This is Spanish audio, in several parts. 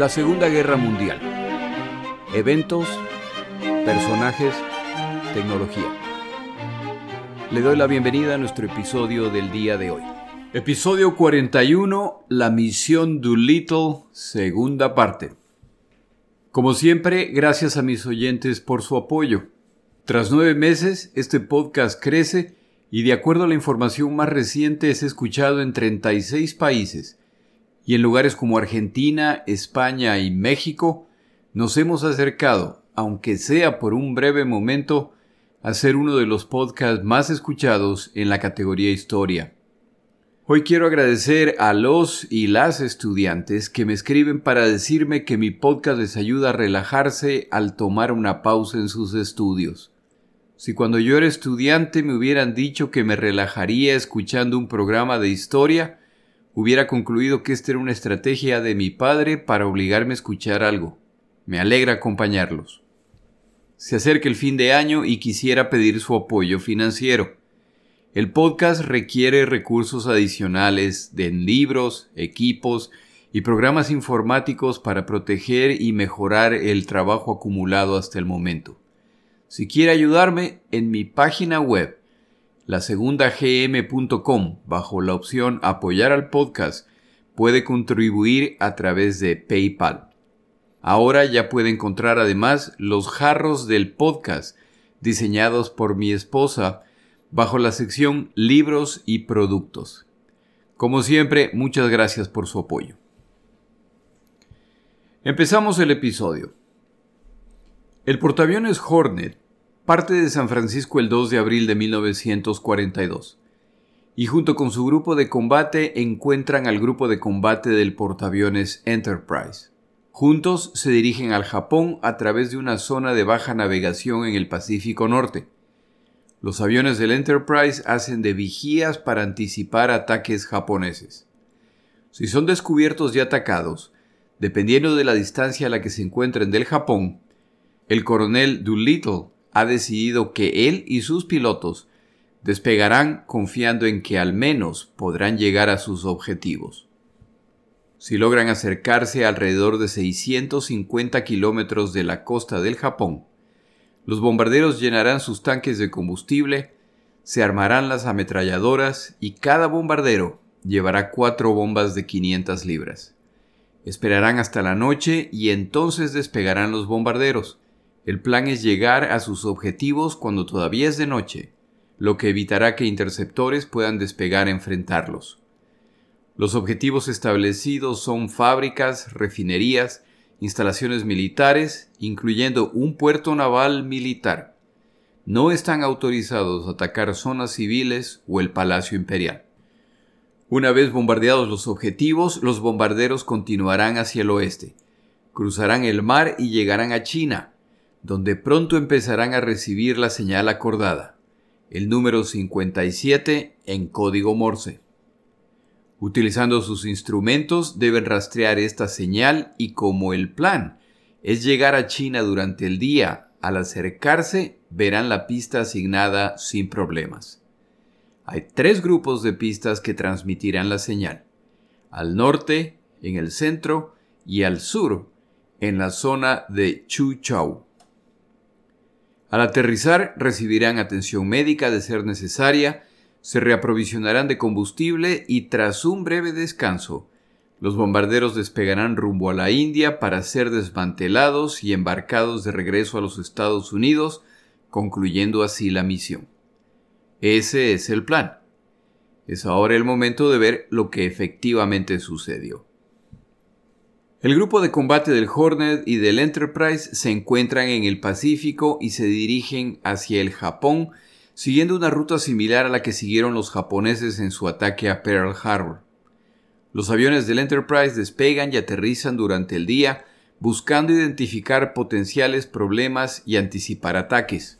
La Segunda Guerra Mundial. Eventos, personajes, tecnología. Le doy la bienvenida a nuestro episodio del día de hoy. Episodio 41, La misión Doolittle, segunda parte. Como siempre, gracias a mis oyentes por su apoyo. Tras nueve meses, este podcast crece y de acuerdo a la información más reciente es escuchado en 36 países y en lugares como Argentina, España y México nos hemos acercado, aunque sea por un breve momento, a ser uno de los podcasts más escuchados en la categoría historia. Hoy quiero agradecer a los y las estudiantes que me escriben para decirme que mi podcast les ayuda a relajarse al tomar una pausa en sus estudios. Si cuando yo era estudiante me hubieran dicho que me relajaría escuchando un programa de historia, hubiera concluido que esta era una estrategia de mi padre para obligarme a escuchar algo. Me alegra acompañarlos. Se acerca el fin de año y quisiera pedir su apoyo financiero. El podcast requiere recursos adicionales de libros, equipos y programas informáticos para proteger y mejorar el trabajo acumulado hasta el momento. Si quiere ayudarme, en mi página web, lasegundagm.com, bajo la opción Apoyar al podcast, puede contribuir a través de PayPal. Ahora ya puede encontrar además los jarros del podcast, diseñados por mi esposa, bajo la sección Libros y Productos. Como siempre, muchas gracias por su apoyo. Empezamos el episodio. El portaaviones Hornet parte de San Francisco el 2 de abril de 1942 y junto con su grupo de combate encuentran al grupo de combate del portaaviones Enterprise. Juntos se dirigen al Japón a través de una zona de baja navegación en el Pacífico Norte. Los aviones del Enterprise hacen de vigías para anticipar ataques japoneses. Si son descubiertos y atacados, dependiendo de la distancia a la que se encuentren del Japón, el coronel Doolittle ha decidido que él y sus pilotos despegarán confiando en que al menos podrán llegar a sus objetivos. Si logran acercarse alrededor de 650 kilómetros de la costa del Japón, los bombarderos llenarán sus tanques de combustible, se armarán las ametralladoras y cada bombardero llevará cuatro bombas de 500 libras. Esperarán hasta la noche y entonces despegarán los bombarderos, el plan es llegar a sus objetivos cuando todavía es de noche, lo que evitará que interceptores puedan despegar a enfrentarlos. Los objetivos establecidos son fábricas, refinerías, instalaciones militares, incluyendo un puerto naval militar. No están autorizados a atacar zonas civiles o el Palacio Imperial. Una vez bombardeados los objetivos, los bombarderos continuarán hacia el oeste, cruzarán el mar y llegarán a China, donde pronto empezarán a recibir la señal acordada, el número 57 en código Morse. Utilizando sus instrumentos deben rastrear esta señal y como el plan es llegar a China durante el día, al acercarse verán la pista asignada sin problemas. Hay tres grupos de pistas que transmitirán la señal. Al norte, en el centro y al sur, en la zona de Chuchau. Al aterrizar recibirán atención médica de ser necesaria, se reaprovisionarán de combustible y tras un breve descanso, los bombarderos despegarán rumbo a la India para ser desmantelados y embarcados de regreso a los Estados Unidos, concluyendo así la misión. Ese es el plan. Es ahora el momento de ver lo que efectivamente sucedió. El grupo de combate del Hornet y del Enterprise se encuentran en el Pacífico y se dirigen hacia el Japón, siguiendo una ruta similar a la que siguieron los japoneses en su ataque a Pearl Harbor. Los aviones del Enterprise despegan y aterrizan durante el día, buscando identificar potenciales problemas y anticipar ataques.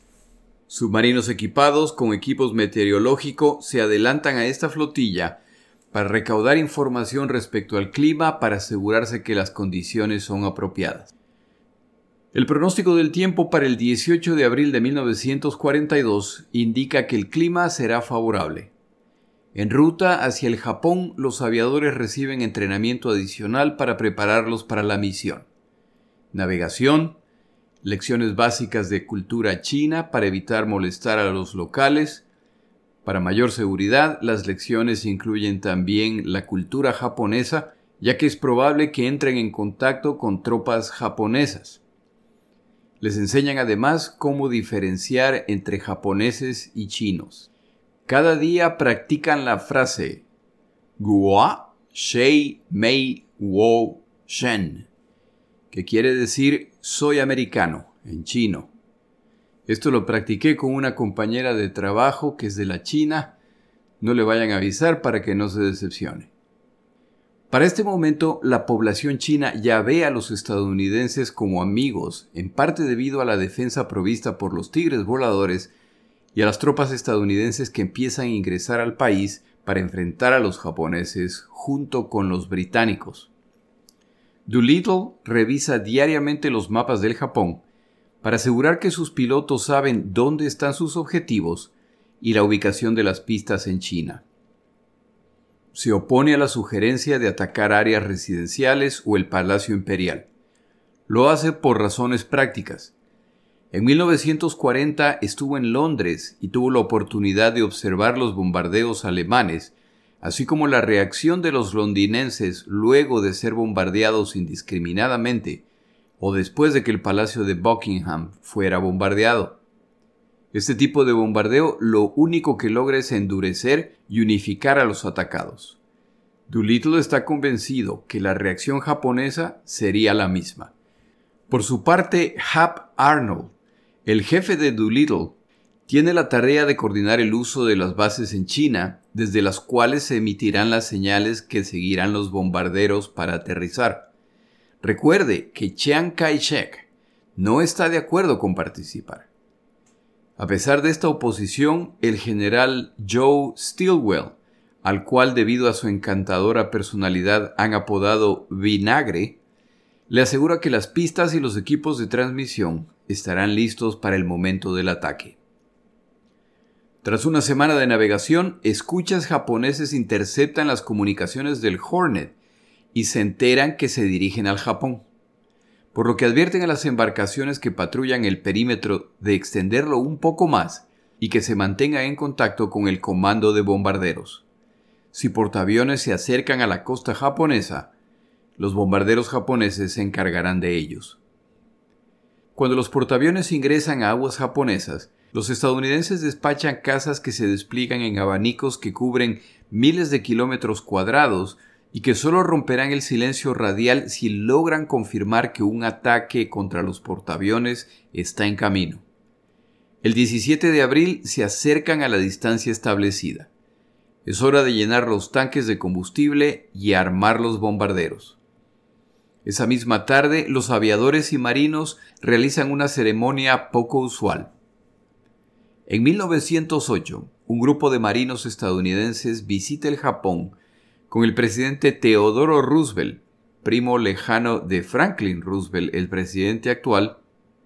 Submarinos equipados con equipos meteorológicos se adelantan a esta flotilla para recaudar información respecto al clima para asegurarse que las condiciones son apropiadas. El pronóstico del tiempo para el 18 de abril de 1942 indica que el clima será favorable. En ruta hacia el Japón, los aviadores reciben entrenamiento adicional para prepararlos para la misión. Navegación, lecciones básicas de cultura china para evitar molestar a los locales. Para mayor seguridad, las lecciones incluyen también la cultura japonesa, ya que es probable que entren en contacto con tropas japonesas. Les enseñan además cómo diferenciar entre japoneses y chinos. Cada día practican la frase Guo Shei Mei Wo Shen, que quiere decir soy americano en chino. Esto lo practiqué con una compañera de trabajo que es de la China. No le vayan a avisar para que no se decepcione. Para este momento, la población china ya ve a los estadounidenses como amigos, en parte debido a la defensa provista por los tigres voladores y a las tropas estadounidenses que empiezan a ingresar al país para enfrentar a los japoneses junto con los británicos. Doolittle revisa diariamente los mapas del Japón para asegurar que sus pilotos saben dónde están sus objetivos y la ubicación de las pistas en China se opone a la sugerencia de atacar áreas residenciales o el Palacio Imperial. Lo hace por razones prácticas. En 1940 estuvo en Londres y tuvo la oportunidad de observar los bombardeos alemanes, así como la reacción de los londinenses luego de ser bombardeados indiscriminadamente o después de que el Palacio de Buckingham fuera bombardeado. Este tipo de bombardeo lo único que logra es endurecer y unificar a los atacados. Doolittle está convencido que la reacción japonesa sería la misma. Por su parte, Hap Arnold, el jefe de Doolittle, tiene la tarea de coordinar el uso de las bases en China, desde las cuales se emitirán las señales que seguirán los bombarderos para aterrizar. Recuerde que Chiang Kai-shek no está de acuerdo con participar. A pesar de esta oposición, el general Joe Stilwell, al cual debido a su encantadora personalidad han apodado Vinagre, le asegura que las pistas y los equipos de transmisión estarán listos para el momento del ataque. Tras una semana de navegación, escuchas japoneses interceptan las comunicaciones del Hornet y se enteran que se dirigen al Japón por lo que advierten a las embarcaciones que patrullan el perímetro de extenderlo un poco más y que se mantengan en contacto con el comando de bombarderos. Si portaaviones se acercan a la costa japonesa, los bombarderos japoneses se encargarán de ellos. Cuando los portaaviones ingresan a aguas japonesas, los estadounidenses despachan casas que se despliegan en abanicos que cubren miles de kilómetros cuadrados y que solo romperán el silencio radial si logran confirmar que un ataque contra los portaaviones está en camino. El 17 de abril se acercan a la distancia establecida. Es hora de llenar los tanques de combustible y armar los bombarderos. Esa misma tarde, los aviadores y marinos realizan una ceremonia poco usual. En 1908, un grupo de marinos estadounidenses visita el Japón con el presidente Teodoro Roosevelt, primo lejano de Franklin Roosevelt, el presidente actual,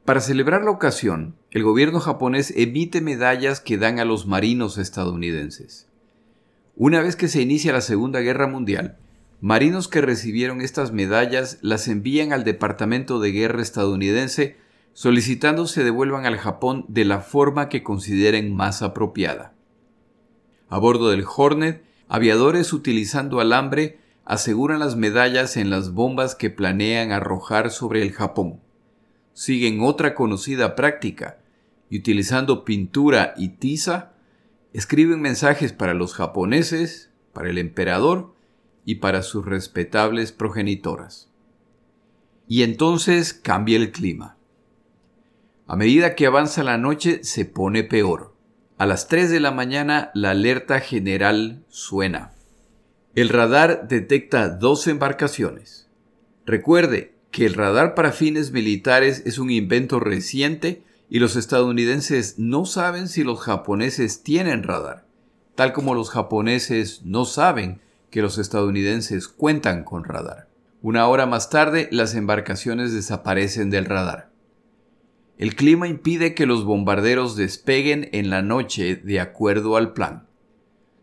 para celebrar la ocasión, el gobierno japonés emite medallas que dan a los marinos estadounidenses. Una vez que se inicia la Segunda Guerra Mundial, marinos que recibieron estas medallas las envían al Departamento de Guerra estadounidense solicitando se devuelvan al Japón de la forma que consideren más apropiada. A bordo del Hornet Aviadores utilizando alambre aseguran las medallas en las bombas que planean arrojar sobre el Japón. Siguen otra conocida práctica y utilizando pintura y tiza, escriben mensajes para los japoneses, para el emperador y para sus respetables progenitoras. Y entonces cambia el clima. A medida que avanza la noche se pone peor. A las 3 de la mañana la alerta general suena. El radar detecta dos embarcaciones. Recuerde que el radar para fines militares es un invento reciente y los estadounidenses no saben si los japoneses tienen radar, tal como los japoneses no saben que los estadounidenses cuentan con radar. Una hora más tarde las embarcaciones desaparecen del radar. El clima impide que los bombarderos despeguen en la noche de acuerdo al plan.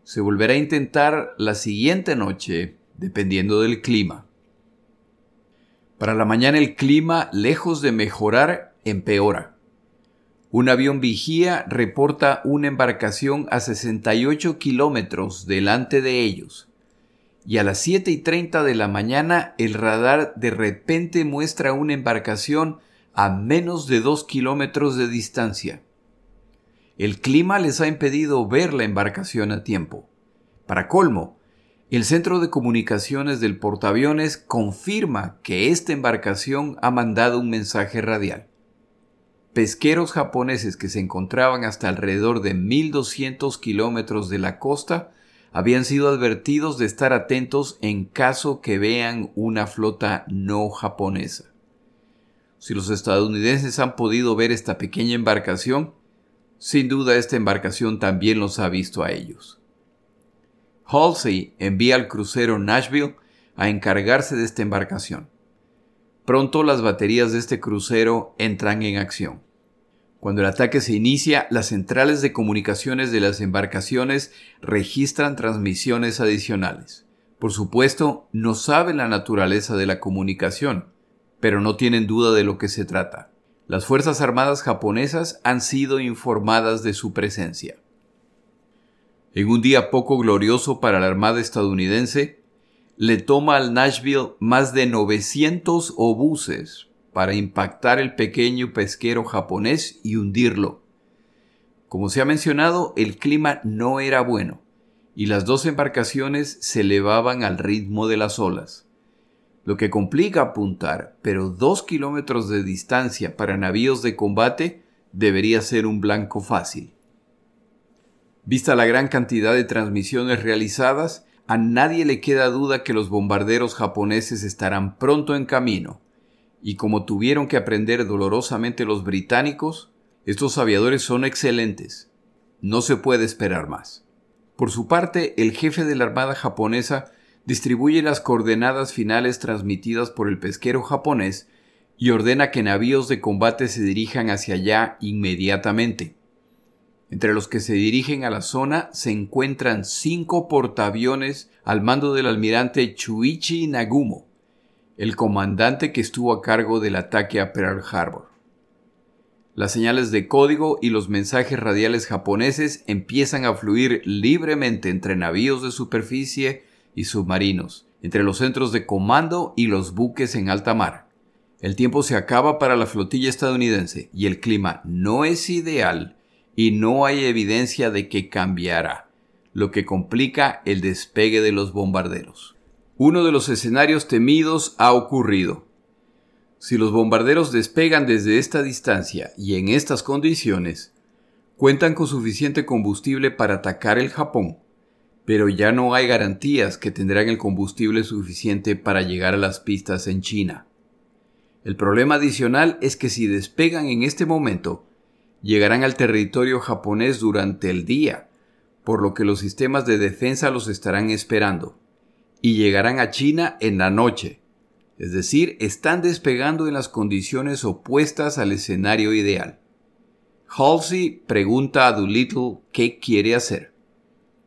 Se volverá a intentar la siguiente noche, dependiendo del clima. Para la mañana el clima, lejos de mejorar, empeora. Un avión vigía reporta una embarcación a 68 kilómetros delante de ellos. Y a las 7 y 30 de la mañana el radar de repente muestra una embarcación a menos de 2 kilómetros de distancia. El clima les ha impedido ver la embarcación a tiempo. Para colmo, el centro de comunicaciones del portaaviones confirma que esta embarcación ha mandado un mensaje radial. Pesqueros japoneses que se encontraban hasta alrededor de 1200 kilómetros de la costa habían sido advertidos de estar atentos en caso que vean una flota no japonesa. Si los estadounidenses han podido ver esta pequeña embarcación, sin duda esta embarcación también los ha visto a ellos. Halsey envía al crucero Nashville a encargarse de esta embarcación. Pronto las baterías de este crucero entran en acción. Cuando el ataque se inicia, las centrales de comunicaciones de las embarcaciones registran transmisiones adicionales. Por supuesto, no saben la naturaleza de la comunicación, pero no tienen duda de lo que se trata. Las Fuerzas Armadas japonesas han sido informadas de su presencia. En un día poco glorioso para la Armada estadounidense, le toma al Nashville más de 900 obuses para impactar el pequeño pesquero japonés y hundirlo. Como se ha mencionado, el clima no era bueno y las dos embarcaciones se elevaban al ritmo de las olas, lo que complica apuntar, pero dos kilómetros de distancia para navíos de combate debería ser un blanco fácil. Vista la gran cantidad de transmisiones realizadas, a nadie le queda duda que los bombarderos japoneses estarán pronto en camino, y como tuvieron que aprender dolorosamente los británicos, estos aviadores son excelentes. No se puede esperar más. Por su parte, el jefe de la Armada japonesa distribuye las coordenadas finales transmitidas por el pesquero japonés y ordena que navíos de combate se dirijan hacia allá inmediatamente. Entre los que se dirigen a la zona se encuentran cinco portaaviones al mando del almirante Chuichi Nagumo, el comandante que estuvo a cargo del ataque a Pearl Harbor. Las señales de código y los mensajes radiales japoneses empiezan a fluir libremente entre navíos de superficie y submarinos, entre los centros de comando y los buques en alta mar. El tiempo se acaba para la flotilla estadounidense y el clima no es ideal y no hay evidencia de que cambiará, lo que complica el despegue de los bombarderos. Uno de los escenarios temidos ha ocurrido. Si los bombarderos despegan desde esta distancia y en estas condiciones, cuentan con suficiente combustible para atacar el Japón, pero ya no hay garantías que tendrán el combustible suficiente para llegar a las pistas en China. El problema adicional es que si despegan en este momento, llegarán al territorio japonés durante el día, por lo que los sistemas de defensa los estarán esperando, y llegarán a China en la noche, es decir, están despegando en las condiciones opuestas al escenario ideal. Halsey pregunta a Doolittle qué quiere hacer.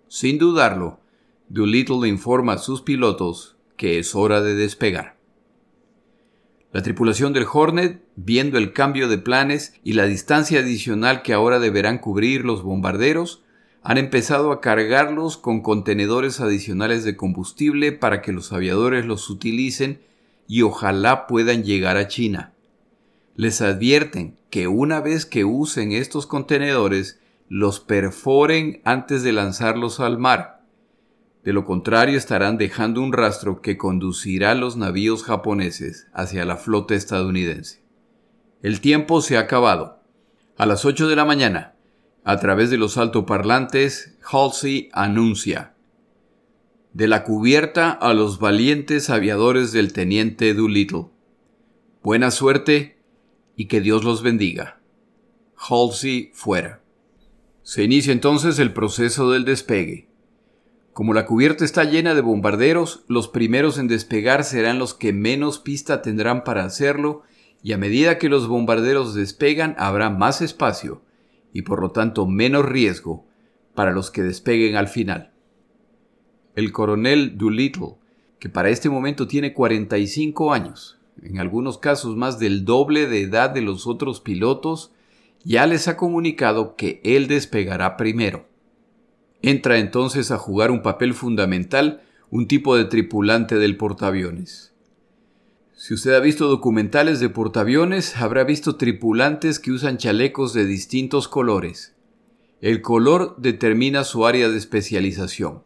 Sin dudarlo, Doolittle informa a sus pilotos que es hora de despegar. La tripulación del Hornet, viendo el cambio de planes y la distancia adicional que ahora deberán cubrir los bombarderos, han empezado a cargarlos con contenedores adicionales de combustible para que los aviadores los utilicen y ojalá puedan llegar a China. Les advierten que una vez que usen estos contenedores, los perforen antes de lanzarlos al mar de lo contrario estarán dejando un rastro que conducirá los navíos japoneses hacia la flota estadounidense. El tiempo se ha acabado. A las 8 de la mañana, a través de los altoparlantes, Halsey anuncia de la cubierta a los valientes aviadores del teniente Doolittle. Buena suerte y que Dios los bendiga. Halsey fuera. Se inicia entonces el proceso del despegue. Como la cubierta está llena de bombarderos, los primeros en despegar serán los que menos pista tendrán para hacerlo, y a medida que los bombarderos despegan habrá más espacio, y por lo tanto menos riesgo, para los que despeguen al final. el coronel Doolittle, que para este momento tiene 45 años, en algunos casos más del doble de edad de los otros pilotos, ya les ha comunicado que él despegará primero. Entra entonces a jugar un papel fundamental un tipo de tripulante del portaaviones. Si usted ha visto documentales de portaaviones, habrá visto tripulantes que usan chalecos de distintos colores. El color determina su área de especialización.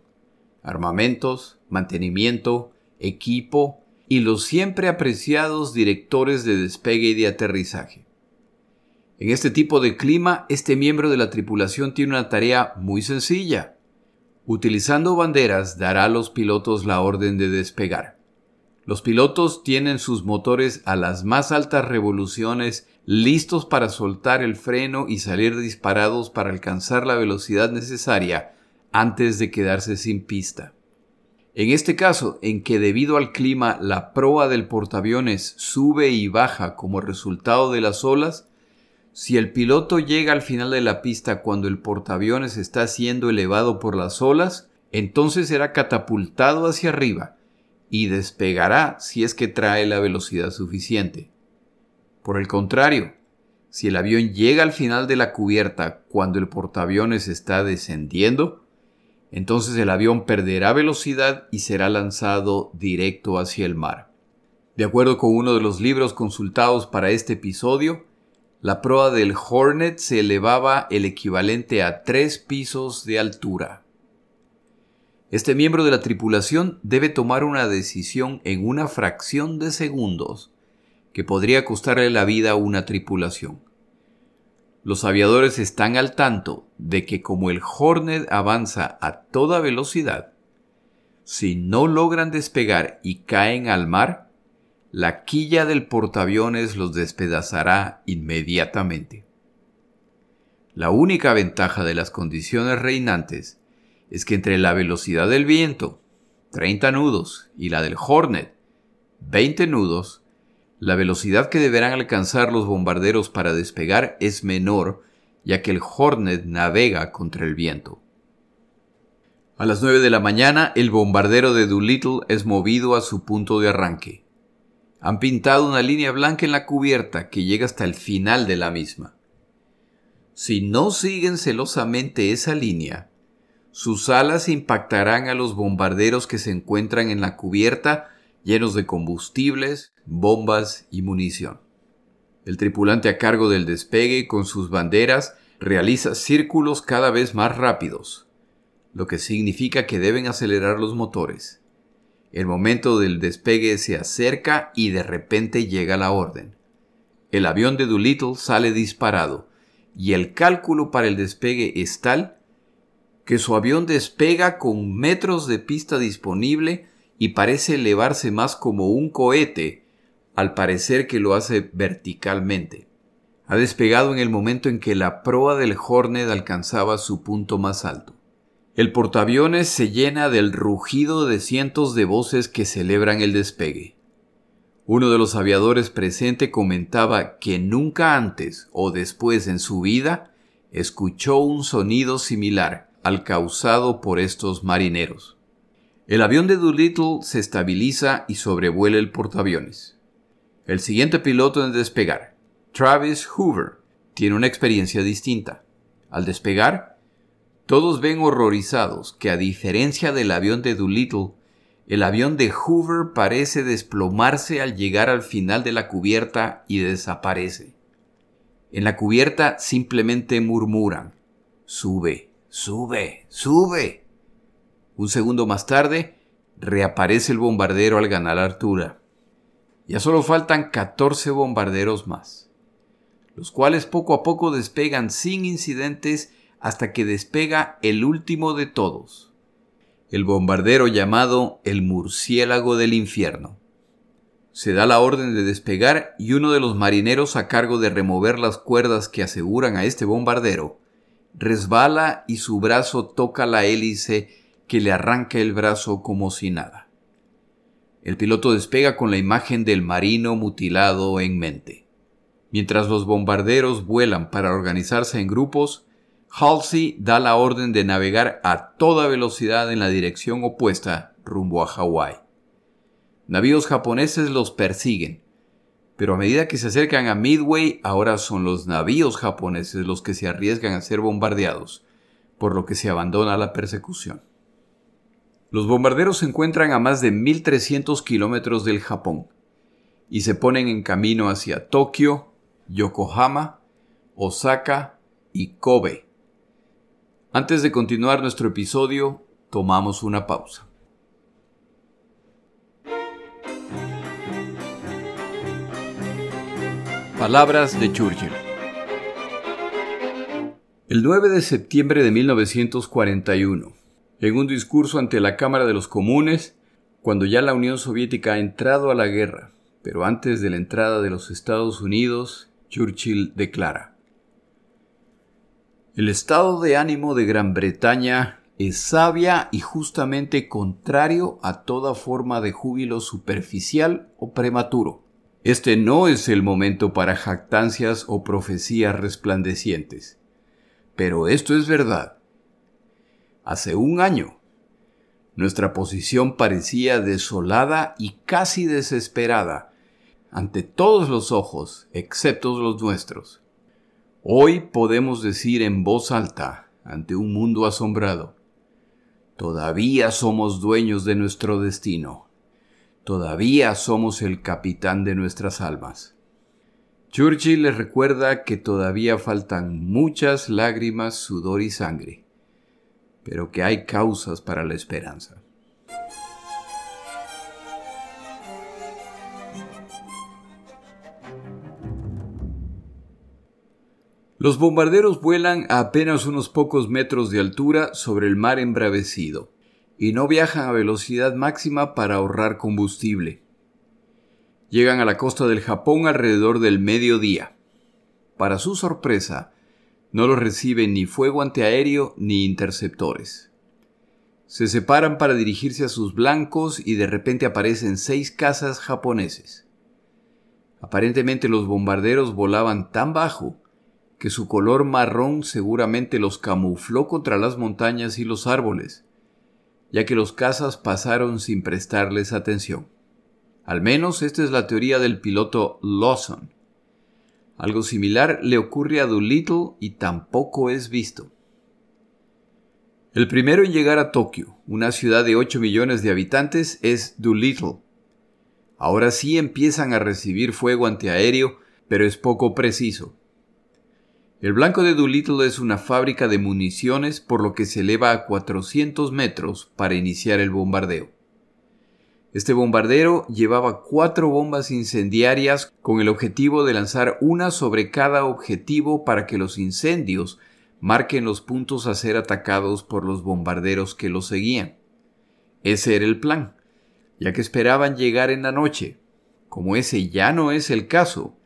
Armamentos, mantenimiento, equipo y los siempre apreciados directores de despegue y de aterrizaje. En este tipo de clima, este miembro de la tripulación tiene una tarea muy sencilla. Utilizando banderas dará a los pilotos la orden de despegar. Los pilotos tienen sus motores a las más altas revoluciones listos para soltar el freno y salir disparados para alcanzar la velocidad necesaria antes de quedarse sin pista. En este caso, en que debido al clima la proa del portaaviones sube y baja como resultado de las olas, si el piloto llega al final de la pista cuando el portaaviones está siendo elevado por las olas, entonces será catapultado hacia arriba y despegará si es que trae la velocidad suficiente. Por el contrario, si el avión llega al final de la cubierta cuando el portaaviones está descendiendo, entonces el avión perderá velocidad y será lanzado directo hacia el mar. De acuerdo con uno de los libros consultados para este episodio, la proa del Hornet se elevaba el equivalente a tres pisos de altura. Este miembro de la tripulación debe tomar una decisión en una fracción de segundos que podría costarle la vida a una tripulación. Los aviadores están al tanto de que como el Hornet avanza a toda velocidad, si no logran despegar y caen al mar, la quilla del portaaviones los despedazará inmediatamente. La única ventaja de las condiciones reinantes es que entre la velocidad del viento, 30 nudos, y la del Hornet, 20 nudos, la velocidad que deberán alcanzar los bombarderos para despegar es menor, ya que el Hornet navega contra el viento. A las 9 de la mañana, el bombardero de Doolittle es movido a su punto de arranque. Han pintado una línea blanca en la cubierta que llega hasta el final de la misma. Si no siguen celosamente esa línea, sus alas impactarán a los bombarderos que se encuentran en la cubierta llenos de combustibles, bombas y munición. El tripulante a cargo del despegue con sus banderas realiza círculos cada vez más rápidos, lo que significa que deben acelerar los motores. El momento del despegue se acerca y de repente llega la orden. El avión de Doolittle sale disparado y el cálculo para el despegue es tal que su avión despega con metros de pista disponible y parece elevarse más como un cohete, al parecer que lo hace verticalmente. Ha despegado en el momento en que la proa del Hornet alcanzaba su punto más alto. El portaaviones se llena del rugido de cientos de voces que celebran el despegue. Uno de los aviadores presente comentaba que nunca antes o después en su vida escuchó un sonido similar al causado por estos marineros. El avión de Doolittle se estabiliza y sobrevuela el portaaviones. El siguiente piloto en despegar, Travis Hoover, tiene una experiencia distinta. Al despegar, todos ven horrorizados que a diferencia del avión de Doolittle, el avión de Hoover parece desplomarse al llegar al final de la cubierta y desaparece. En la cubierta simplemente murmuran, sube, sube, sube. Un segundo más tarde, reaparece el bombardero al ganar altura. Ya solo faltan 14 bombarderos más, los cuales poco a poco despegan sin incidentes hasta que despega el último de todos, el bombardero llamado el murciélago del infierno. Se da la orden de despegar y uno de los marineros a cargo de remover las cuerdas que aseguran a este bombardero resbala y su brazo toca la hélice que le arranca el brazo como si nada. El piloto despega con la imagen del marino mutilado en mente. Mientras los bombarderos vuelan para organizarse en grupos, Halsey da la orden de navegar a toda velocidad en la dirección opuesta rumbo a Hawái. Navíos japoneses los persiguen, pero a medida que se acercan a Midway, ahora son los navíos japoneses los que se arriesgan a ser bombardeados, por lo que se abandona la persecución. Los bombarderos se encuentran a más de 1.300 kilómetros del Japón y se ponen en camino hacia Tokio, Yokohama, Osaka y Kobe. Antes de continuar nuestro episodio, tomamos una pausa. Palabras de Churchill. El 9 de septiembre de 1941, en un discurso ante la Cámara de los Comunes, cuando ya la Unión Soviética ha entrado a la guerra, pero antes de la entrada de los Estados Unidos, Churchill declara, El estado de ánimo de Gran Bretaña es sabia y justamente contrario a toda forma de júbilo superficial o prematuro. Este no es el momento para jactancias o profecías resplandecientes. Pero esto es verdad. Hace un año, nuestra posición parecía desolada y casi desesperada ante todos los ojos, excepto los nuestros. Hoy podemos decir en voz alta, ante un mundo asombrado, todavía somos dueños de nuestro destino, todavía somos el capitán de nuestras almas. Churchill les recuerda que todavía faltan muchas lágrimas, sudor y sangre, pero que hay causas para la esperanza. Los bombarderos vuelan a apenas unos pocos metros de altura sobre el mar embravecido y no viajan a velocidad máxima para ahorrar combustible. Llegan a la costa del Japón alrededor del mediodía. Para su sorpresa, no los reciben ni fuego antiaéreo ni interceptores. Se separan para dirigirse a sus blancos y de repente aparecen seis cazas japoneses. Aparentemente los bombarderos volaban tan bajo que su color marrón seguramente los camufló contra las montañas y los árboles, ya que los cazas pasaron sin prestarles atención. Al menos esta es la teoría del piloto Lawson. Algo similar le ocurre a Doolittle y tampoco es visto. El primero en llegar a Tokio, una ciudad de 8 millones de habitantes, es Doolittle. Ahora sí empiezan a recibir fuego antiaéreo, pero es poco preciso. El blanco de Doolittle es una fábrica de municiones por lo que se eleva a 400 metros para iniciar el bombardeo. Este bombardero llevaba cuatro bombas incendiarias con el objetivo de lanzar una sobre cada objetivo para que los incendios marquen los puntos a ser atacados por los bombarderos que los seguían. Ese era el plan, ya que esperaban llegar en la noche. Como ese ya no es el caso,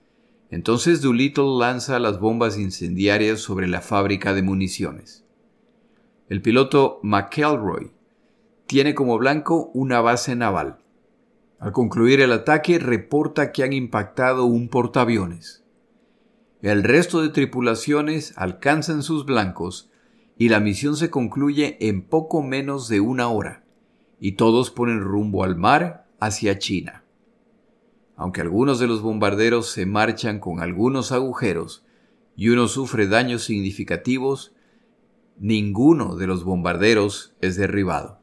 entonces Doolittle lanza las bombas incendiarias sobre la fábrica de municiones. El piloto McElroy tiene como blanco una base naval. Al concluir el ataque reporta que han impactado un portaaviones. El resto de tripulaciones alcanzan sus blancos y la misión se concluye en poco menos de una hora, y todos ponen rumbo al mar hacia China. Aunque algunos de los bombarderos se marchan con algunos agujeros y uno sufre daños significativos, ninguno de los bombarderos es derribado.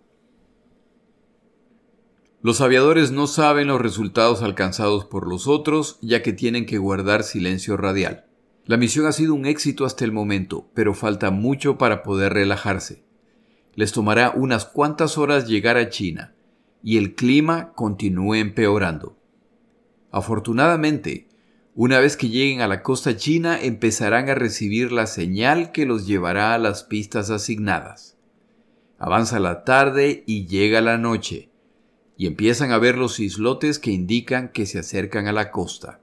Los aviadores no saben los resultados alcanzados por los otros, ya que tienen que guardar silencio radial. La misión ha sido un éxito hasta el momento, pero falta mucho para poder relajarse. Les tomará unas cuantas horas llegar a China, y el clima continúe empeorando. Afortunadamente, una vez que lleguen a la costa china empezarán a recibir la señal que los llevará a las pistas asignadas. Avanza la tarde y llega la noche, y empiezan a ver los islotes que indican que se acercan a la costa.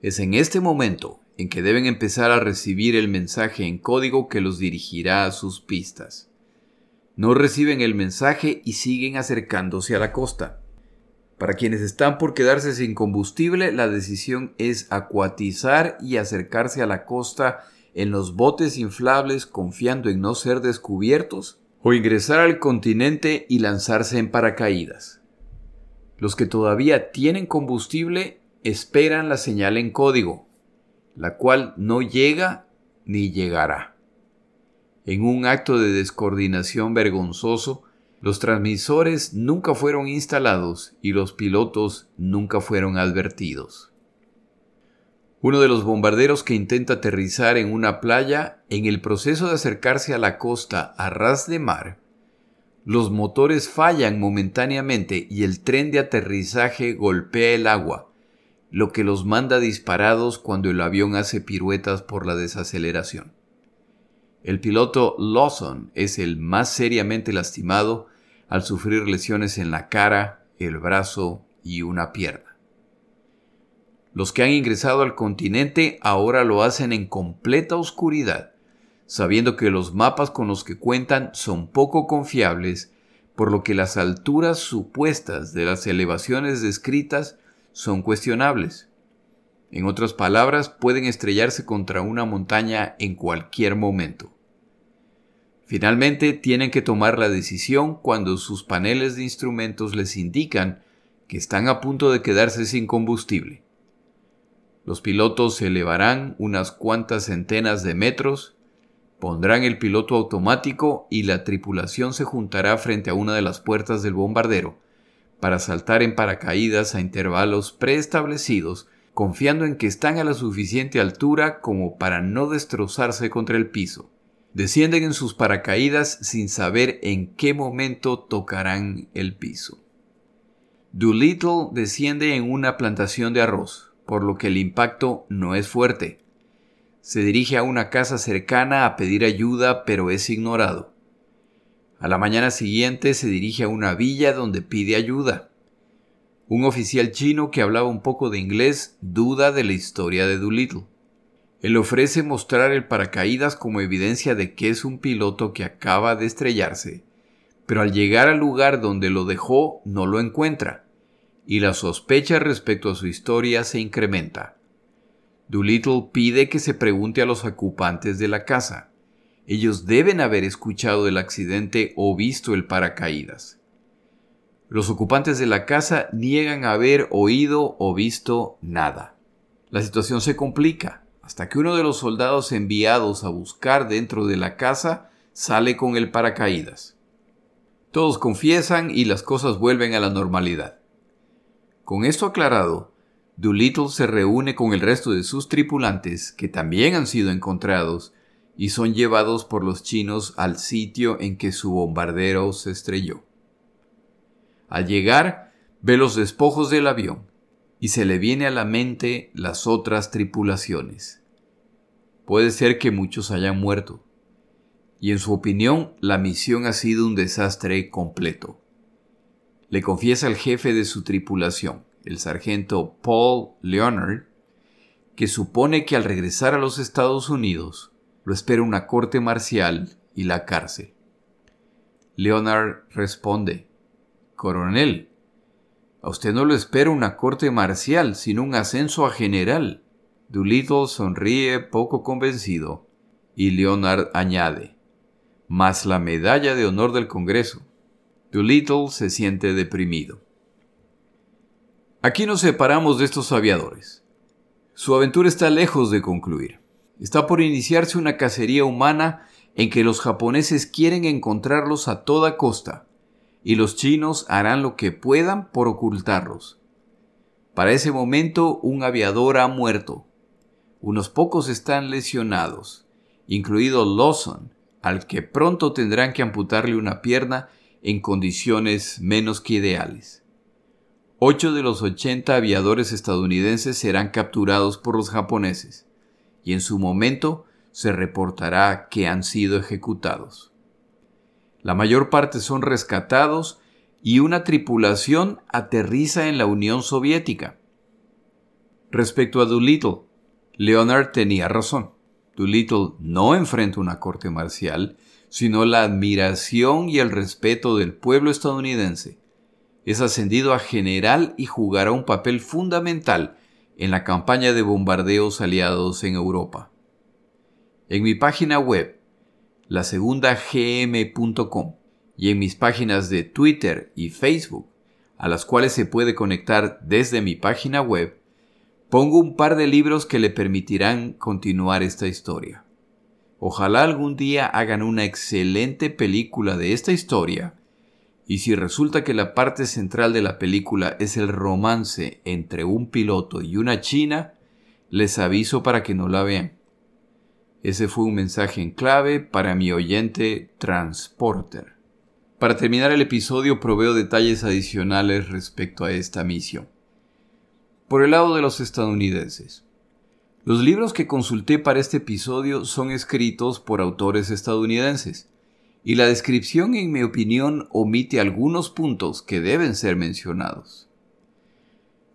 Es en este momento en que deben empezar a recibir el mensaje en código que los dirigirá a sus pistas. No reciben el mensaje y siguen acercándose a la costa. Para quienes están por quedarse sin combustible, la decisión es acuatizar y acercarse a la costa en los botes inflables confiando en no ser descubiertos, o ingresar al continente y lanzarse en paracaídas. Los que todavía tienen combustible esperan la señal en código, la cual no llega ni llegará. En un acto de descoordinación vergonzoso, los transmisores nunca fueron instalados y los pilotos nunca fueron advertidos. Uno de los bombarderos que intenta aterrizar en una playa, en el proceso de acercarse a la costa a ras de mar, los motores fallan momentáneamente y el tren de aterrizaje golpea el agua, lo que los manda disparados cuando el avión hace piruetas por la desaceleración. El piloto Lawson es el más seriamente lastimado al sufrir lesiones en la cara, el brazo y una pierna. Los que han ingresado al continente ahora lo hacen en completa oscuridad, sabiendo que los mapas con los que cuentan son poco confiables, por lo que las alturas supuestas de las elevaciones descritas son cuestionables. En otras palabras, pueden estrellarse contra una montaña en cualquier momento. Finalmente, tienen que tomar la decisión cuando sus paneles de instrumentos les indican que están a punto de quedarse sin combustible. Los pilotos se elevarán unas cuantas centenas de metros, pondrán el piloto automático y la tripulación se juntará frente a una de las puertas del bombardero para saltar en paracaídas a intervalos preestablecidos, confiando en que están a la suficiente altura como para no destrozarse contra el piso. Descienden en sus paracaídas sin saber en qué momento tocarán el piso. Doolittle desciende en una plantación de arroz por lo que el impacto no es fuerte. Se dirige a una casa cercana a pedir ayuda, pero es ignorado. A la mañana siguiente se dirige a una villa donde pide ayuda. Un oficial chino que hablaba un poco de inglés duda de la historia de Doolittle. Él ofrece mostrar el paracaídas como evidencia de que es un piloto que acaba de estrellarse, pero al llegar al lugar donde lo dejó no lo encuentra y la sospecha respecto a su historia se incrementa. Doolittle pide que se pregunte a los ocupantes de la casa. Ellos deben haber escuchado del accidente o visto el paracaídas. Los ocupantes de la casa niegan haber oído o visto nada. La situación se complica hasta que uno de los soldados enviados a buscar dentro de la casa sale con el paracaídas. Todos confiesan y las cosas vuelven a la normalidad. Con esto aclarado, Doolittle se reúne con el resto de sus tripulantes, que también han sido encontrados, y son llevados por los chinos al sitio en que su bombardero se estrelló. Al llegar, ve los despojos del avión, y se le viene a la mente las otras tripulaciones. Puede ser que muchos hayan muerto, y en su opinión la misión ha sido un desastre completo le confiesa al jefe de su tripulación, el sargento Paul Leonard, que supone que al regresar a los Estados Unidos lo espera una corte marcial y la cárcel. Leonard responde, Coronel, usted no lo espera una corte marcial, sino un ascenso a general. Doolittle sonríe poco convencido y Leonard añade, más la medalla de honor del Congreso. Doolittle se siente deprimido. Aquí nos separamos de estos aviadores. Su aventura está lejos de concluir. Está por iniciarse una cacería humana en que los japoneses quieren encontrarlos a toda costa, y los chinos harán lo que puedan por ocultarlos. Para ese momento un aviador ha muerto. Unos pocos están lesionados, incluido Lawson, al que pronto tendrán que amputarle una pierna en condiciones menos que ideales. Ocho de los 80 aviadores estadounidenses serán capturados por los japoneses y en su momento se reportará que han sido ejecutados. La mayor parte son rescatados y una tripulación aterriza en la Unión Soviética. Respecto a Doolittle, Leonard tenía razón. Doolittle no enfrenta una corte marcial, sino la admiración y el respeto del pueblo estadounidense. Es ascendido a general y jugará un papel fundamental en la campaña de bombardeos aliados en Europa. en mi página web, lasegundagm.com, y en mis páginas de Twitter y Facebook, a las cuales se puede conectar desde mi página web, pongo un par de libros que le permitirán continuar esta historia. Ojalá algún día hagan una excelente película de esta historia, y si resulta que la parte central de la película es el romance entre un piloto y una china, les aviso para que no la vean. Ese fue un mensaje en clave para mi oyente Transporter. Para terminar el episodio proveo detalles adicionales respecto a esta misión. Por el lado de los estadounidenses. Los libros que consulté para este episodio son escritos por autores estadounidenses, y la descripción en mi opinión omite algunos puntos que deben ser mencionados.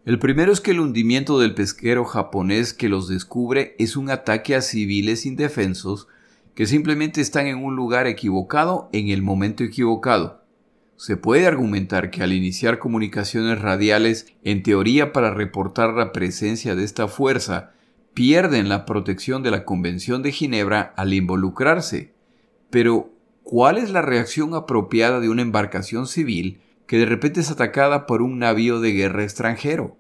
El primero es que el hundimiento del pesquero japonés que los descubre es un ataque a civiles indefensos que simplemente están en un lugar equivocado en el momento equivocado. Se puede argumentar que al iniciar comunicaciones radiales, en teoría para reportar la presencia de esta fuerza, pierden la protección de la Convención de Ginebra al involucrarse. Pero, ¿cuál es la reacción apropiada de una embarcación civil que de repente es atacada por un navío de guerra extranjero?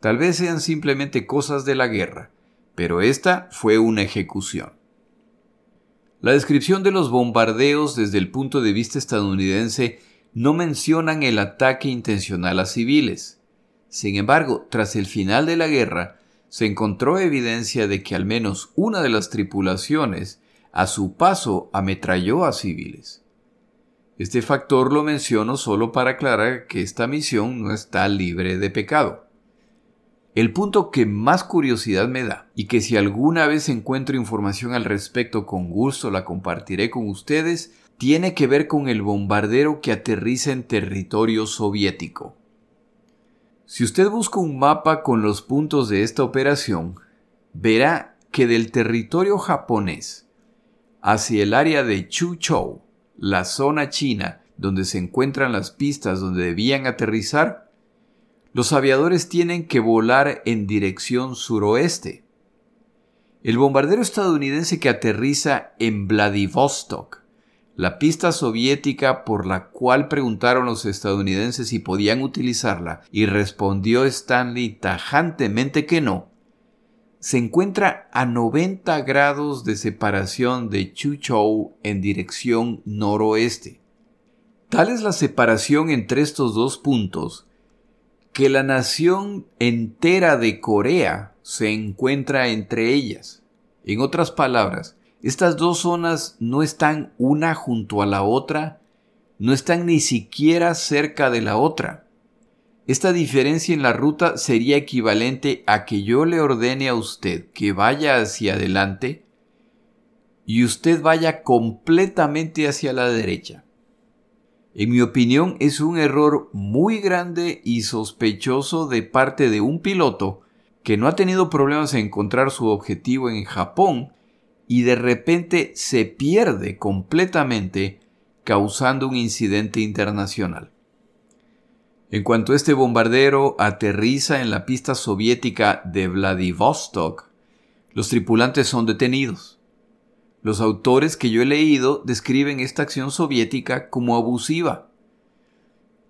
Tal vez sean simplemente cosas de la guerra, pero esta fue una ejecución. La descripción de los bombardeos desde el punto de vista estadounidense no mencionan el ataque intencional a civiles. Sin embargo, tras el final de la guerra, se encontró evidencia de que al menos una de las tripulaciones a su paso ametralló a civiles. Este factor lo menciono solo para aclarar que esta misión no está libre de pecado. El punto que más curiosidad me da, y que si alguna vez encuentro información al respecto con gusto la compartiré con ustedes, tiene que ver con el bombardero que aterriza en territorio soviético. Si usted busca un mapa con los puntos de esta operación, verá que del territorio japonés hacia el área de Chuzhou, la zona china donde se encuentran las pistas donde debían aterrizar, los aviadores tienen que volar en dirección suroeste. El bombardero estadounidense que aterriza en Vladivostok, la pista soviética por la cual preguntaron los estadounidenses si podían utilizarla y respondió Stanley tajantemente que no, se encuentra a 90 grados de separación de Chuchou en dirección noroeste. Tal es la separación entre estos dos puntos que la nación entera de Corea se encuentra entre ellas. En otras palabras, estas dos zonas no están una junto a la otra, no están ni siquiera cerca de la otra. Esta diferencia en la ruta sería equivalente a que yo le ordene a usted que vaya hacia adelante y usted vaya completamente hacia la derecha. En mi opinión es un error muy grande y sospechoso de parte de un piloto que no ha tenido problemas en encontrar su objetivo en Japón y de repente se pierde completamente causando un incidente internacional. En cuanto este bombardero aterriza en la pista soviética de Vladivostok, los tripulantes son detenidos. Los autores que yo he leído describen esta acción soviética como abusiva.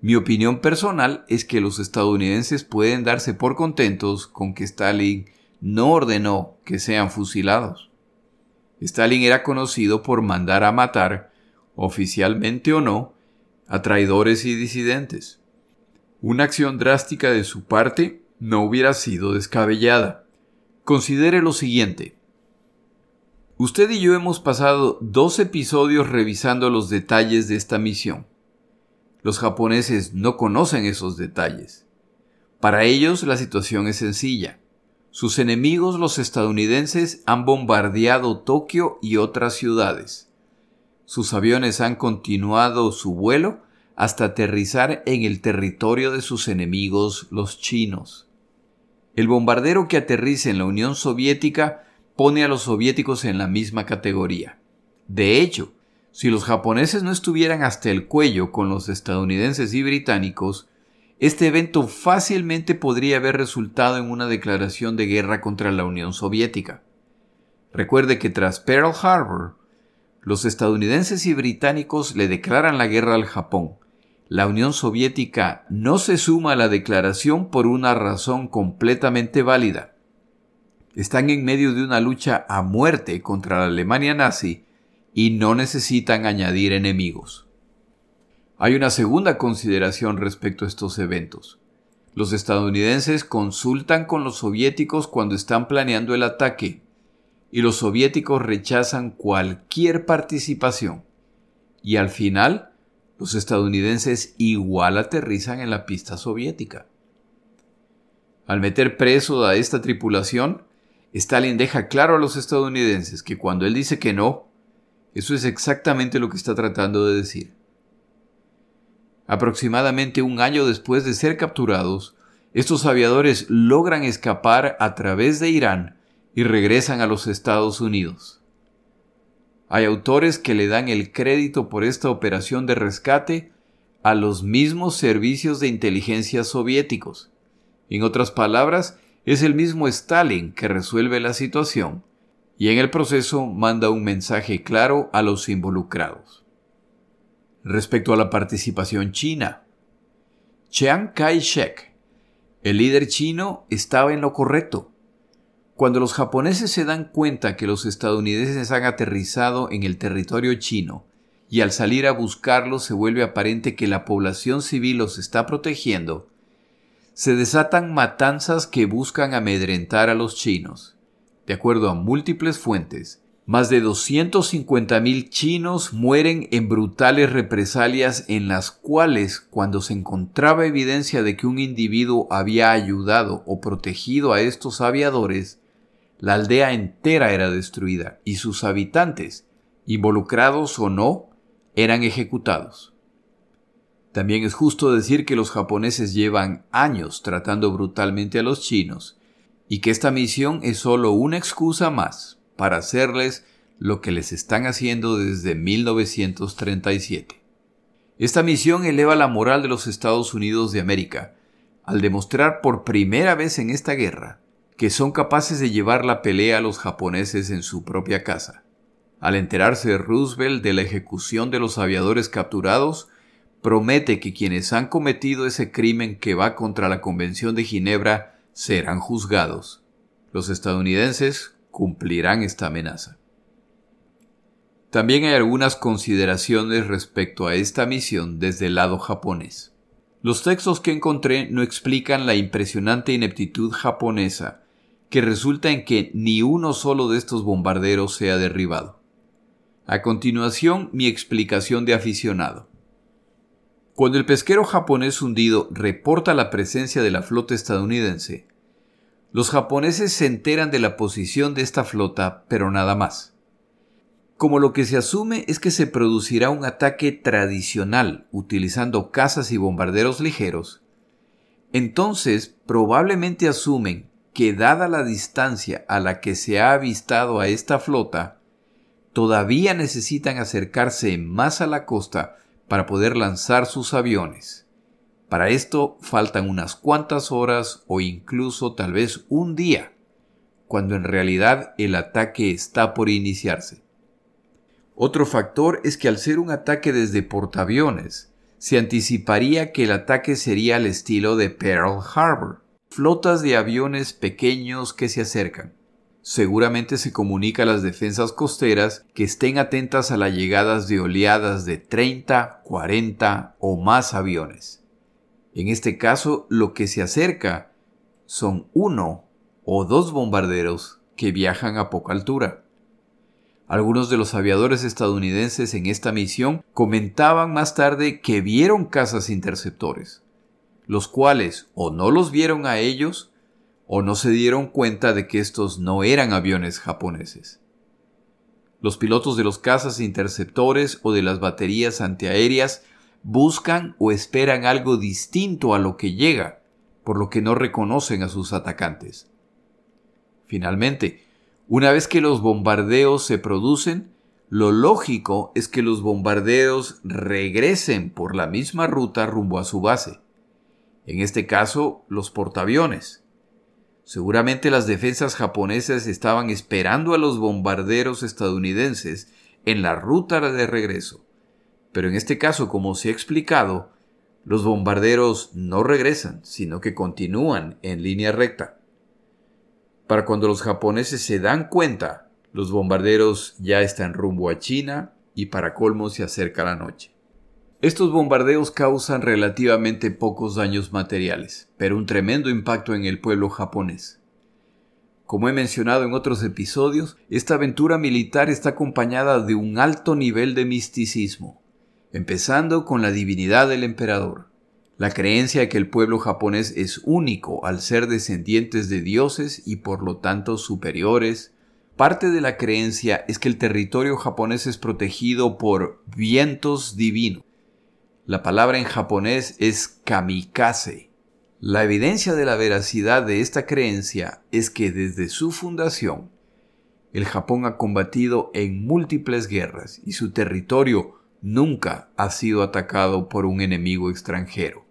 Mi opinión personal es que los estadounidenses pueden darse por contentos con que Stalin no ordenó que sean fusilados. Stalin era conocido por mandar a matar, oficialmente o no, a traidores y disidentes. Una acción drástica de su parte no hubiera sido descabellada. Considere lo siguiente. Usted y yo hemos pasado dos episodios revisando los detalles de esta misión. Los japoneses no conocen esos detalles. Para ellos la situación es sencilla. Sus enemigos los estadounidenses han bombardeado Tokio y otras ciudades. Sus aviones han continuado su vuelo hasta aterrizar en el territorio de sus enemigos los chinos. El bombardero que aterriza en la Unión Soviética pone a los soviéticos en la misma categoría. De hecho, si los japoneses no estuvieran hasta el cuello con los estadounidenses y británicos, este evento fácilmente podría haber resultado en una declaración de guerra contra la Unión Soviética. Recuerde que tras Pearl Harbor, los estadounidenses y británicos le declaran la guerra al Japón. La Unión Soviética no se suma a la declaración por una razón completamente válida. Están en medio de una lucha a muerte contra la Alemania nazi y no necesitan añadir enemigos. Hay una segunda consideración respecto a estos eventos. Los estadounidenses consultan con los soviéticos cuando están planeando el ataque y los soviéticos rechazan cualquier participación. Y al final, los estadounidenses igual aterrizan en la pista soviética. Al meter preso a esta tripulación, Stalin deja claro a los estadounidenses que cuando él dice que no, eso es exactamente lo que está tratando de decir. Aproximadamente un año después de ser capturados, estos aviadores logran escapar a través de Irán y regresan a los Estados Unidos. Hay autores que le dan el crédito por esta operación de rescate a los mismos servicios de inteligencia soviéticos. En otras palabras, es el mismo Stalin que resuelve la situación y en el proceso manda un mensaje claro a los involucrados. Respecto a la participación china, Chiang Kai-shek, el líder chino, estaba en lo correcto. Cuando los japoneses se dan cuenta que los estadounidenses han aterrizado en el territorio chino y al salir a buscarlos se vuelve aparente que la población civil los está protegiendo, se desatan matanzas que buscan amedrentar a los chinos. De acuerdo a múltiples fuentes, más de 250.000 chinos mueren en brutales represalias en las cuales, cuando se encontraba evidencia de que un individuo había ayudado o protegido a estos aviadores, la aldea entera era destruida y sus habitantes, involucrados o no, eran ejecutados. También es justo decir que los japoneses llevan años tratando brutalmente a los chinos y que esta misión es solo una excusa más para hacerles lo que les están haciendo desde 1937. Esta misión eleva la moral de los Estados Unidos de América al demostrar por primera vez en esta guerra que son capaces de llevar la pelea a los japoneses en su propia casa. Al enterarse Roosevelt de la ejecución de los aviadores capturados, promete que quienes han cometido ese crimen que va contra la Convención de Ginebra serán juzgados. Los estadounidenses cumplirán esta amenaza. También hay algunas consideraciones respecto a esta misión desde el lado japonés. Los textos que encontré no explican la impresionante ineptitud japonesa que resulta en que ni uno solo de estos bombarderos sea derribado. A continuación, mi explicación de aficionado. Cuando el pesquero japonés hundido reporta la presencia de la flota estadounidense, los japoneses se enteran de la posición de esta flota, pero nada más. Como lo que se asume es que se producirá un ataque tradicional utilizando cazas y bombarderos ligeros, entonces probablemente asumen que dada la distancia a la que se ha avistado a esta flota, todavía necesitan acercarse más a la costa para poder lanzar sus aviones. Para esto faltan unas cuantas horas o incluso tal vez un día, cuando en realidad el ataque está por iniciarse. Otro factor es que al ser un ataque desde portaaviones, se anticiparía que el ataque sería al estilo de Pearl Harbor, flotas de aviones pequeños que se acercan. Seguramente se comunica a las defensas costeras que estén atentas a las llegadas de oleadas de 30, 40 o más aviones. En este caso, lo que se acerca son uno o dos bombarderos que viajan a poca altura. Algunos de los aviadores estadounidenses en esta misión comentaban más tarde que vieron cazas interceptores los cuales o no los vieron a ellos o no se dieron cuenta de que estos no eran aviones japoneses. Los pilotos de los cazas interceptores o de las baterías antiaéreas buscan o esperan algo distinto a lo que llega, por lo que no reconocen a sus atacantes. Finalmente, una vez que los bombardeos se producen, lo lógico es que los bombardeos regresen por la misma ruta rumbo a su base en este caso los portaaviones. Seguramente las defensas japonesas estaban esperando a los bombarderos estadounidenses en la ruta de regreso. Pero en este caso, como se ha explicado, los bombarderos no regresan, sino que continúan en línea recta. Para cuando los japoneses se dan cuenta, los bombarderos ya están rumbo a China y para colmo se acerca la noche. Estos bombardeos causan relativamente pocos daños materiales, pero un tremendo impacto en el pueblo japonés. Como he mencionado en otros episodios, esta aventura militar está acompañada de un alto nivel de misticismo, empezando con la divinidad del emperador, la creencia de que el pueblo japonés es único al ser descendientes de dioses y por lo tanto superiores, Parte de la creencia es que el territorio japonés es protegido por vientos divinos, la palabra en japonés es kamikaze. La evidencia de la veracidad de esta creencia es que desde su fundación, el Japón ha combatido en múltiples guerras y su territorio nunca ha sido atacado por un enemigo extranjero.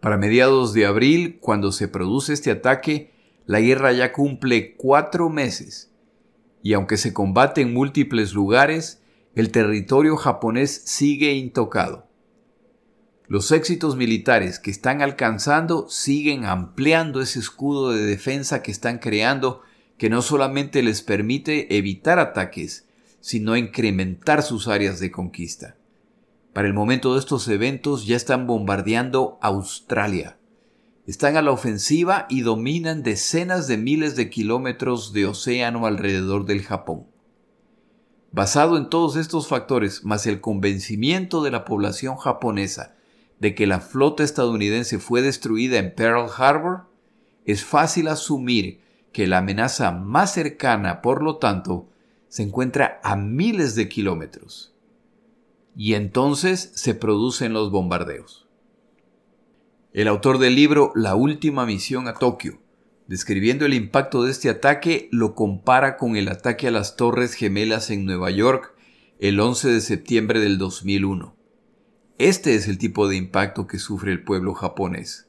Para mediados de abril, cuando se produce este ataque, la guerra ya cumple cuatro meses, y aunque se combate en múltiples lugares, el territorio japonés sigue intocado. Los éxitos militares que están alcanzando siguen ampliando ese escudo de defensa que están creando que no solamente les permite evitar ataques, sino incrementar sus áreas de conquista. Para el momento de estos eventos ya están bombardeando Australia. Están a la ofensiva y dominan decenas de miles de kilómetros de océano alrededor del Japón. Basado en todos estos factores, más el convencimiento de la población japonesa de que la flota estadounidense fue destruida en Pearl Harbor, es fácil asumir que la amenaza más cercana, por lo tanto, se encuentra a miles de kilómetros. Y entonces se producen los bombardeos. El autor del libro La última misión a Tokio, describiendo el impacto de este ataque, lo compara con el ataque a las Torres Gemelas en Nueva York el 11 de septiembre del 2001. Este es el tipo de impacto que sufre el pueblo japonés.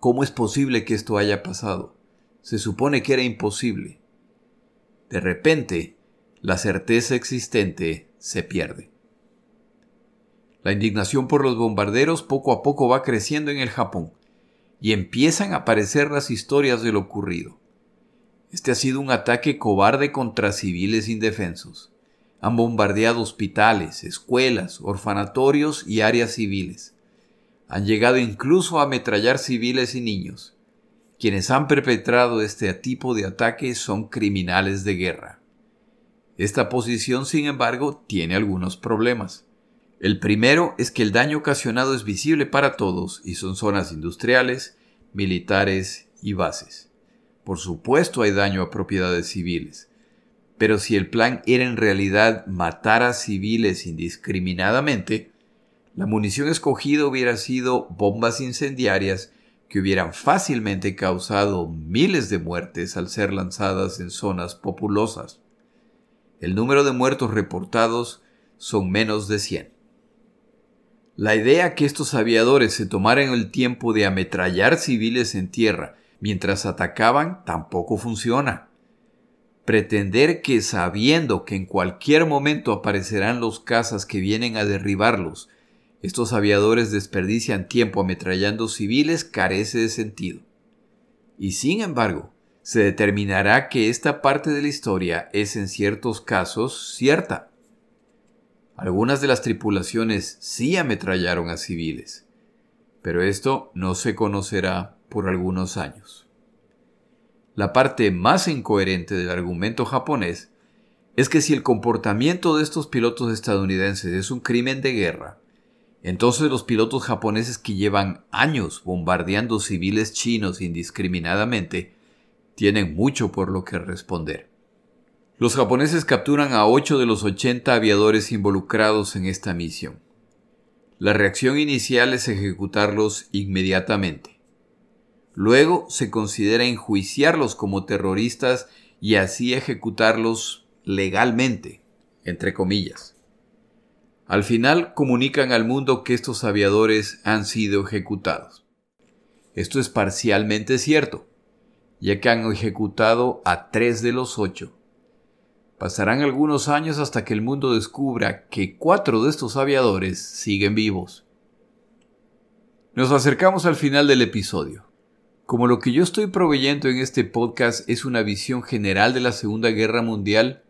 ¿Cómo es posible que esto haya pasado? Se supone que era imposible. De repente, la certeza existente se pierde. La indignación por los bombarderos poco a poco va creciendo en el Japón y empiezan a aparecer las historias de lo ocurrido. Este ha sido un ataque cobarde contra civiles indefensos. Han bombardeado hospitales, escuelas, orfanatorios y áreas civiles. Han llegado incluso a ametrallar civiles y niños. Quienes han perpetrado este tipo de ataques son criminales de guerra. Esta posición, sin embargo, tiene algunos problemas. El primero es que el daño ocasionado es visible para todos y son zonas industriales, militares y bases. Por supuesto hay daño a propiedades civiles, pero si el plan era en realidad matar a civiles indiscriminadamente, la munición escogida hubiera sido bombas incendiarias que hubieran fácilmente causado miles de muertes al ser lanzadas en zonas populosas. El número de muertos reportados son menos de 100. La idea que estos aviadores se tomaran el tiempo de ametrallar civiles en tierra mientras atacaban tampoco funciona. Pretender que sabiendo que en cualquier momento aparecerán los cazas que vienen a derribarlos, estos aviadores desperdician tiempo ametrallando civiles carece de sentido. Y sin embargo, se determinará que esta parte de la historia es en ciertos casos cierta. Algunas de las tripulaciones sí ametrallaron a civiles, pero esto no se conocerá por algunos años. La parte más incoherente del argumento japonés es que si el comportamiento de estos pilotos estadounidenses es un crimen de guerra, entonces los pilotos japoneses que llevan años bombardeando civiles chinos indiscriminadamente tienen mucho por lo que responder. Los japoneses capturan a 8 de los 80 aviadores involucrados en esta misión. La reacción inicial es ejecutarlos inmediatamente. Luego se considera enjuiciarlos como terroristas y así ejecutarlos legalmente, entre comillas. Al final comunican al mundo que estos aviadores han sido ejecutados. Esto es parcialmente cierto. ya que han ejecutado a tres de los ocho. Pasarán algunos años hasta que el mundo descubra que cuatro de estos aviadores siguen vivos. Nos acercamos al final del episodio. Como lo que yo estoy proveyendo en este podcast es una visión general de la Segunda Guerra Mundial,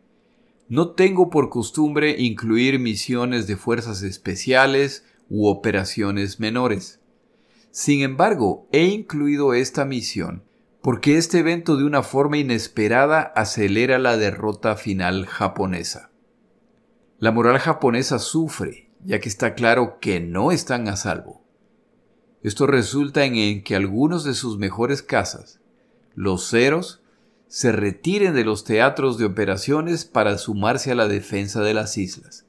no tengo por costumbre incluir misiones de fuerzas especiales u operaciones menores. Sin embargo, he incluido esta misión porque este evento de una forma inesperada acelera la derrota final japonesa. La moral japonesa sufre, ya que está claro que no están a salvo. Esto resulta en que algunos de sus mejores cazas, los ceros, se retiren de los teatros de operaciones para sumarse a la defensa de las islas.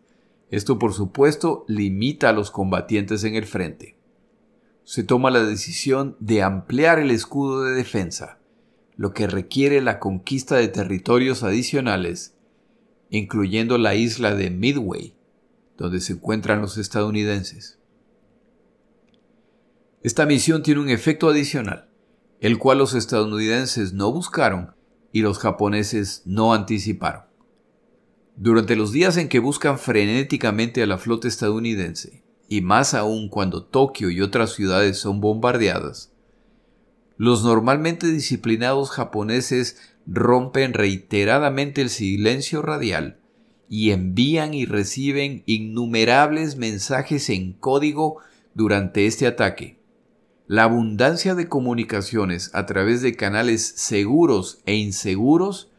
Esto, por supuesto, limita a los combatientes en el frente se toma la decisión de ampliar el escudo de defensa, lo que requiere la conquista de territorios adicionales, incluyendo la isla de Midway, donde se encuentran los estadounidenses. Esta misión tiene un efecto adicional, el cual los estadounidenses no buscaron y los japoneses no anticiparon. Durante los días en que buscan frenéticamente a la flota estadounidense, y más aún cuando Tokio y otras ciudades son bombardeadas, los normalmente disciplinados japoneses rompen reiteradamente el silencio radial y envían y reciben innumerables mensajes en código durante este ataque. La abundancia de comunicaciones a través de canales seguros e inseguros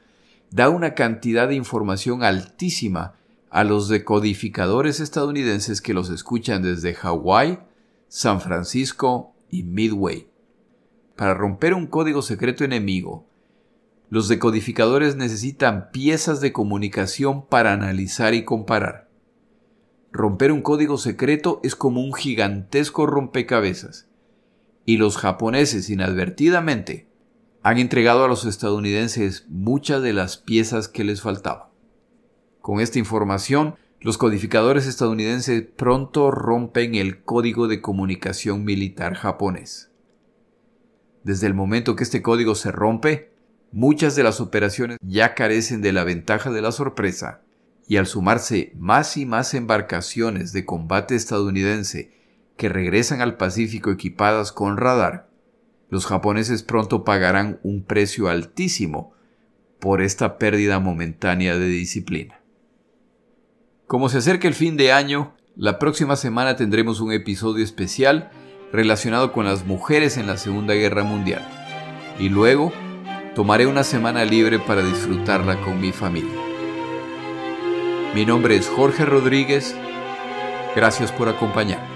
da una cantidad de información altísima a los decodificadores estadounidenses que los escuchan desde Hawái, San Francisco y Midway. Para romper un código secreto enemigo, los decodificadores necesitan piezas de comunicación para analizar y comparar. Romper un código secreto es como un gigantesco rompecabezas, y los japoneses inadvertidamente han entregado a los estadounidenses muchas de las piezas que les faltaban. Con esta información, los codificadores estadounidenses pronto rompen el código de comunicación militar japonés. Desde el momento que este código se rompe, muchas de las operaciones ya carecen de la ventaja de la sorpresa, y al sumarse más y más embarcaciones de combate estadounidense que regresan al Pacífico equipadas con radar, los japoneses pronto pagarán un precio altísimo por esta pérdida momentánea de disciplina. Como se acerca el fin de año, la próxima semana tendremos un episodio especial relacionado con las mujeres en la Segunda Guerra Mundial. Y luego tomaré una semana libre para disfrutarla con mi familia. Mi nombre es Jorge Rodríguez. Gracias por acompañarme.